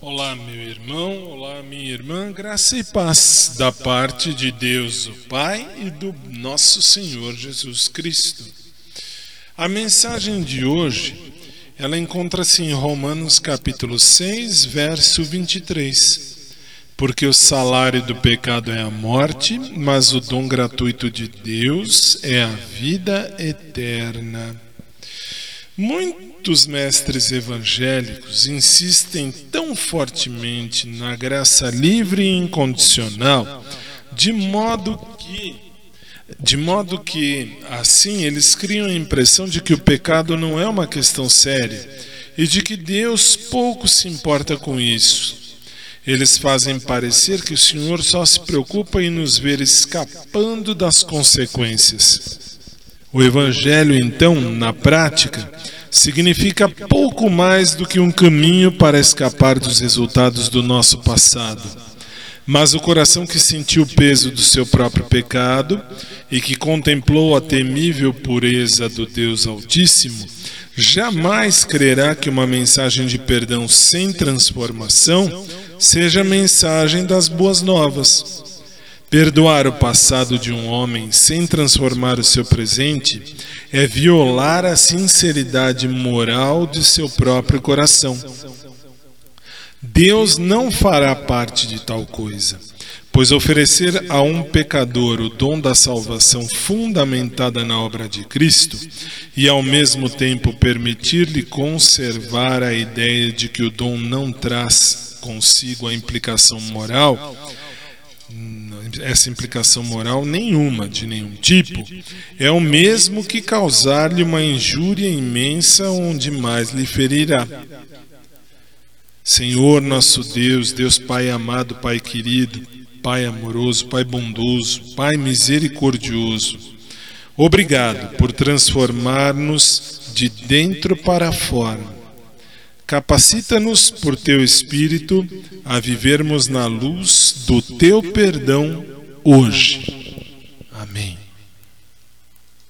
Olá, meu irmão, olá, minha irmã, graça e paz da parte de Deus, o Pai e do nosso Senhor Jesus Cristo. A mensagem de hoje, ela encontra-se em Romanos capítulo 6, verso 23. Porque o salário do pecado é a morte, mas o dom gratuito de Deus é a vida eterna. Muitos mestres evangélicos insistem tão fortemente na graça livre e incondicional, de modo que de modo que assim eles criam a impressão de que o pecado não é uma questão séria e de que Deus pouco se importa com isso. Eles fazem parecer que o Senhor só se preocupa em nos ver escapando das consequências. O Evangelho, então, na prática, significa pouco mais do que um caminho para escapar dos resultados do nosso passado. Mas o coração que sentiu o peso do seu próprio pecado e que contemplou a temível pureza do Deus Altíssimo, jamais crerá que uma mensagem de perdão sem transformação seja a mensagem das boas novas. Perdoar o passado de um homem sem transformar o seu presente é violar a sinceridade moral de seu próprio coração. Deus não fará parte de tal coisa, pois oferecer a um pecador o dom da salvação fundamentada na obra de Cristo e ao mesmo tempo permitir-lhe conservar a ideia de que o dom não traz consigo a implicação moral essa implicação moral nenhuma, de nenhum tipo, é o mesmo que causar-lhe uma injúria imensa onde mais lhe ferirá. Senhor nosso Deus, Deus Pai amado, Pai querido, Pai amoroso, Pai bondoso, Pai misericordioso, obrigado por transformar-nos de dentro para fora Capacita-nos por teu Espírito a vivermos na luz do teu perdão hoje. Amém.